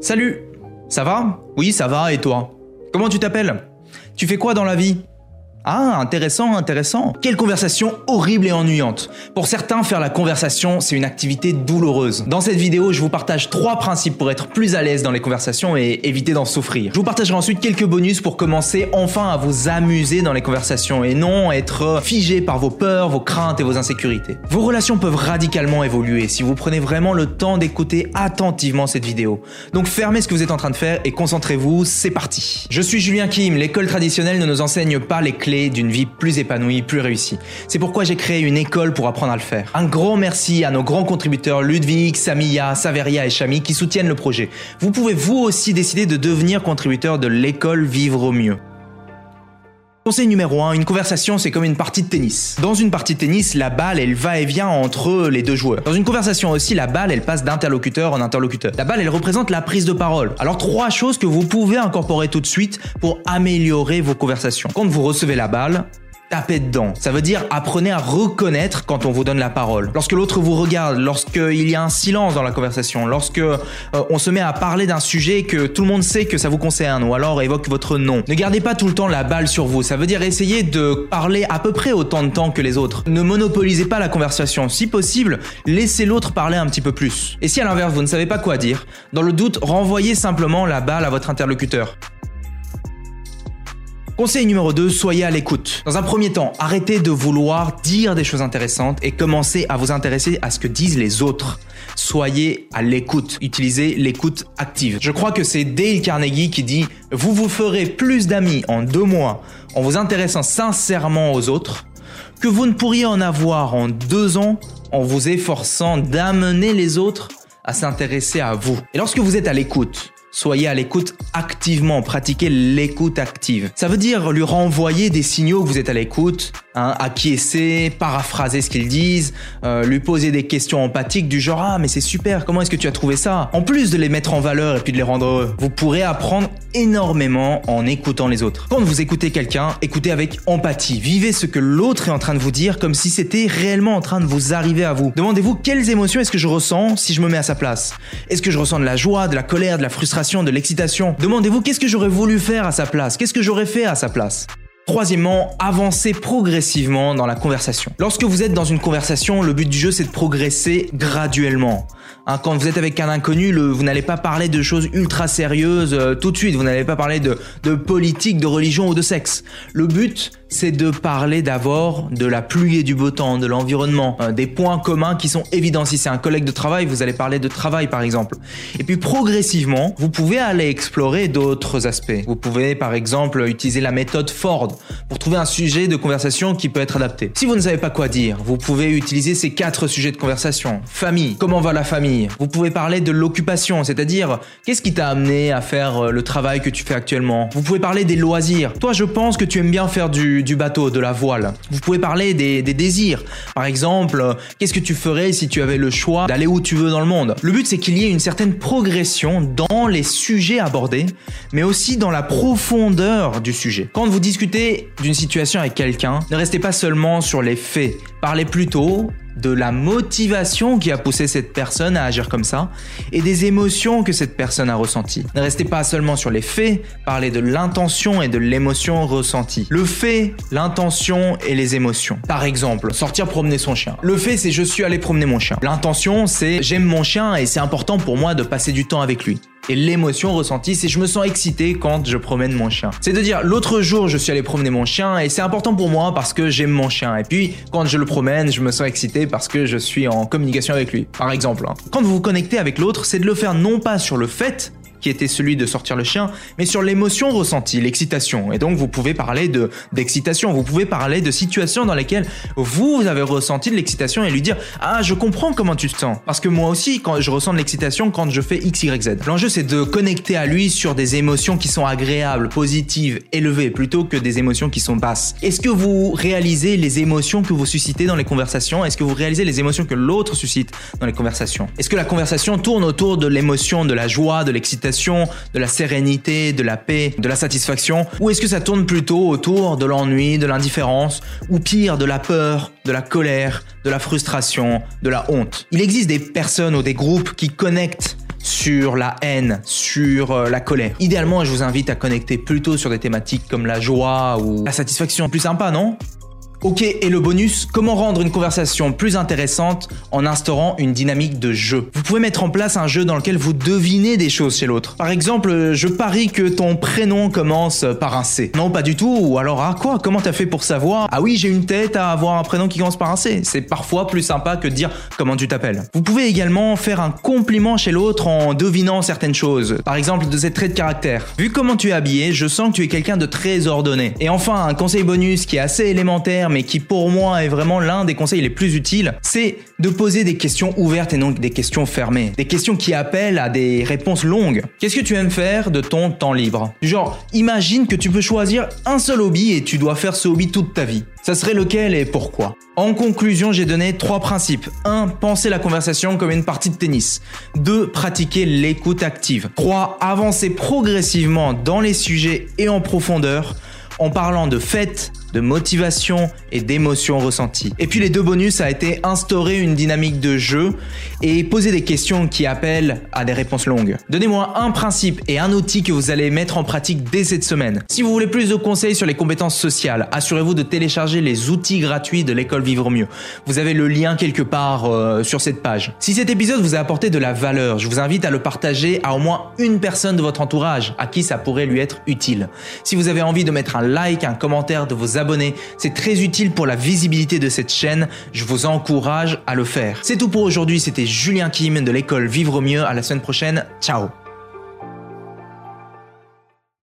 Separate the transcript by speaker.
Speaker 1: Salut Ça va? Oui, ça va, et toi? Comment tu t'appelles? Tu fais quoi dans la vie? Ah, intéressant, intéressant. Quelle conversation horrible et ennuyante. Pour certains, faire la conversation, c'est une activité douloureuse. Dans cette vidéo, je vous partage trois principes pour être plus à l'aise dans les conversations et éviter d'en souffrir. Je vous partagerai ensuite quelques bonus pour commencer enfin à vous amuser dans les conversations et non être figé par vos peurs, vos craintes et vos insécurités. Vos relations peuvent radicalement évoluer si vous prenez vraiment le temps d'écouter attentivement cette vidéo. Donc fermez ce que vous êtes en train de faire et concentrez-vous, c'est parti. Je suis Julien Kim, l'école traditionnelle ne nous enseigne pas les clés d'une vie plus épanouie, plus réussie. C'est pourquoi j'ai créé une école pour apprendre à le faire. Un grand merci à nos grands contributeurs Ludwig, Samia, Saveria et Chami qui soutiennent le projet. Vous pouvez vous aussi décider de devenir contributeur de l'école Vivre au mieux. Conseil numéro 1, une conversation c'est comme une partie de tennis. Dans une partie de tennis, la balle elle va et vient entre les deux joueurs. Dans une conversation aussi, la balle elle passe d'interlocuteur en interlocuteur. La balle elle représente la prise de parole. Alors trois choses que vous pouvez incorporer tout de suite pour améliorer vos conversations. Quand vous recevez la balle, tapez dedans. Ça veut dire apprenez à reconnaître quand on vous donne la parole. Lorsque l'autre vous regarde, lorsqu'il y a un silence dans la conversation, lorsque euh, on se met à parler d'un sujet que tout le monde sait que ça vous concerne ou alors évoque votre nom. Ne gardez pas tout le temps la balle sur vous. Ça veut dire essayer de parler à peu près autant de temps que les autres. Ne monopolisez pas la conversation. Si possible, laissez l'autre parler un petit peu plus. Et si à l'inverse vous ne savez pas quoi dire, dans le doute, renvoyez simplement la balle à votre interlocuteur. Conseil numéro 2, soyez à l'écoute. Dans un premier temps, arrêtez de vouloir dire des choses intéressantes et commencez à vous intéresser à ce que disent les autres. Soyez à l'écoute. Utilisez l'écoute active. Je crois que c'est Dale Carnegie qui dit Vous vous ferez plus d'amis en deux mois en vous intéressant sincèrement aux autres que vous ne pourriez en avoir en deux ans en vous efforçant d'amener les autres à s'intéresser à vous. Et lorsque vous êtes à l'écoute, Soyez à l'écoute activement, pratiquez l'écoute active. Ça veut dire lui renvoyer des signaux que vous êtes à l'écoute, hein, acquiescer, paraphraser ce qu'ils disent, euh, lui poser des questions empathiques du genre ah mais c'est super, comment est-ce que tu as trouvé ça? En plus de les mettre en valeur et puis de les rendre heureux, vous pourrez apprendre énormément en écoutant les autres. Quand vous écoutez quelqu'un, écoutez avec empathie, vivez ce que l'autre est en train de vous dire comme si c'était réellement en train de vous arriver à vous. Demandez-vous quelles émotions est-ce que je ressens si je me mets à sa place? Est-ce que je ressens de la joie, de la colère, de la frustration? De l'excitation. Demandez-vous qu'est-ce que j'aurais voulu faire à sa place, qu'est-ce que j'aurais fait à sa place? Troisièmement, avancez progressivement dans la conversation. Lorsque vous êtes dans une conversation, le but du jeu c'est de progresser graduellement. Hein, quand vous êtes avec un inconnu, vous n'allez pas parler de choses ultra sérieuses euh, tout de suite, vous n'allez pas parler de, de politique, de religion ou de sexe. Le but c'est de parler d'abord de la pluie et du beau temps, de l'environnement, euh, des points communs qui sont évidents. Si c'est un collègue de travail, vous allez parler de travail par exemple. Et puis progressivement, vous pouvez aller explorer d'autres aspects. Vous pouvez par exemple utiliser la méthode Ford pour trouver un sujet de conversation qui peut être adapté. Si vous ne savez pas quoi dire, vous pouvez utiliser ces quatre sujets de conversation. Famille, comment va la famille? Vous pouvez parler de l'occupation, c'est-à-dire qu'est-ce qui t'a amené à faire euh, le travail que tu fais actuellement? Vous pouvez parler des loisirs. Toi, je pense que tu aimes bien faire du bateau, de la voile. Vous pouvez parler des, des désirs. Par exemple, euh, qu'est-ce que tu ferais si tu avais le choix d'aller où tu veux dans le monde? Le but, c'est qu'il y ait une certaine progression dans les sujets abordés, mais aussi dans la profondeur du sujet. Quand vous discutez d'une situation avec quelqu'un, ne restez pas seulement sur les faits. Parlez plutôt de la motivation qui a poussé cette personne à agir comme ça et des émotions que cette personne a ressenties. Ne restez pas seulement sur les faits, parlez de l'intention et de l'émotion ressentie. Le fait, l'intention et les émotions. Par exemple, sortir promener son chien. Le fait, c'est je suis allé promener mon chien. L'intention, c'est j'aime mon chien et c'est important pour moi de passer du temps avec lui. Et l'émotion ressentie, c'est je me sens excité quand je promène mon chien. C'est de dire l'autre jour je suis allé promener mon chien et c'est important pour moi parce que j'aime mon chien. Et puis quand je le promène, je me sens excité parce que je suis en communication avec lui. Par exemple. Hein. Quand vous vous connectez avec l'autre, c'est de le faire non pas sur le fait qui était celui de sortir le chien, mais sur l'émotion ressentie, l'excitation. Et donc vous pouvez parler de d'excitation, vous pouvez parler de situations dans lesquelles vous avez ressenti de l'excitation et lui dire "Ah, je comprends comment tu te sens parce que moi aussi quand je ressens de l'excitation quand je fais X Y Z." L'enjeu c'est de connecter à lui sur des émotions qui sont agréables, positives, élevées plutôt que des émotions qui sont basses. Est-ce que vous réalisez les émotions que vous suscitez dans les conversations? Est-ce que vous réalisez les émotions que l'autre suscite dans les conversations? Est-ce que la conversation tourne autour de l'émotion, de la joie, de l'excitation? De la sérénité, de la paix, de la satisfaction Ou est-ce que ça tourne plutôt autour de l'ennui, de l'indifférence, ou pire, de la peur, de la colère, de la frustration, de la honte? Il existe des personnes ou des groupes qui connectent sur la haine, sur euh, la colère. Idéalement, je vous invite à connecter plutôt sur des thématiques comme la joie ou la satisfaction. Plus sympa, non? Ok, et le bonus, comment rendre une conversation plus intéressante en instaurant une dynamique de jeu? Vous pouvez mettre en place un jeu dans lequel vous devinez des choses chez l'autre. Par exemple, je parie que ton prénom commence par un C. Non, pas du tout. Ou alors, ah quoi? Comment t'as fait pour savoir? Ah oui, j'ai une tête à avoir un prénom qui commence par un C. C'est parfois plus sympa que de dire comment tu t'appelles? Vous pouvez également faire un compliment chez l'autre en devinant certaines choses. Par exemple, de ses traits de caractère. Vu comment tu es habillé, je sens que tu es quelqu'un de très ordonné. Et enfin, un conseil bonus qui est assez élémentaire mais qui pour moi est vraiment l'un des conseils les plus utiles, c'est de poser des questions ouvertes et non des questions fermées. Des questions qui appellent à des réponses longues. Qu'est-ce que tu aimes faire de ton temps libre? Genre, imagine que tu peux choisir un seul hobby et tu dois faire ce hobby toute ta vie. Ça serait lequel et pourquoi? En conclusion, j'ai donné trois principes. 1. Penser la conversation comme une partie de tennis. 2. Pratiquer l'écoute active. 3. Avancer progressivement dans les sujets et en profondeur en parlant de fêtes, de motivation et d'émotions ressenties. Et puis les deux bonus a été instaurer une dynamique de jeu et poser des questions qui appellent à des réponses longues. Donnez-moi un principe et un outil que vous allez mettre en pratique dès cette semaine. Si vous voulez plus de conseils sur les compétences sociales, assurez-vous de télécharger les outils gratuits de l'école Vivre Mieux. Vous avez le lien quelque part euh, sur cette page. Si cet épisode vous a apporté de la valeur, je vous invite à le partager à au moins une personne de votre entourage à qui ça pourrait lui être utile. Si vous avez envie de mettre un like, un commentaire, de vos C'est très utile pour la visibilité de cette chaîne. Je vous encourage à le faire. C'est tout pour aujourd'hui. C'était Julien Kim de l'école Vivre Mieux. À la semaine prochaine. Ciao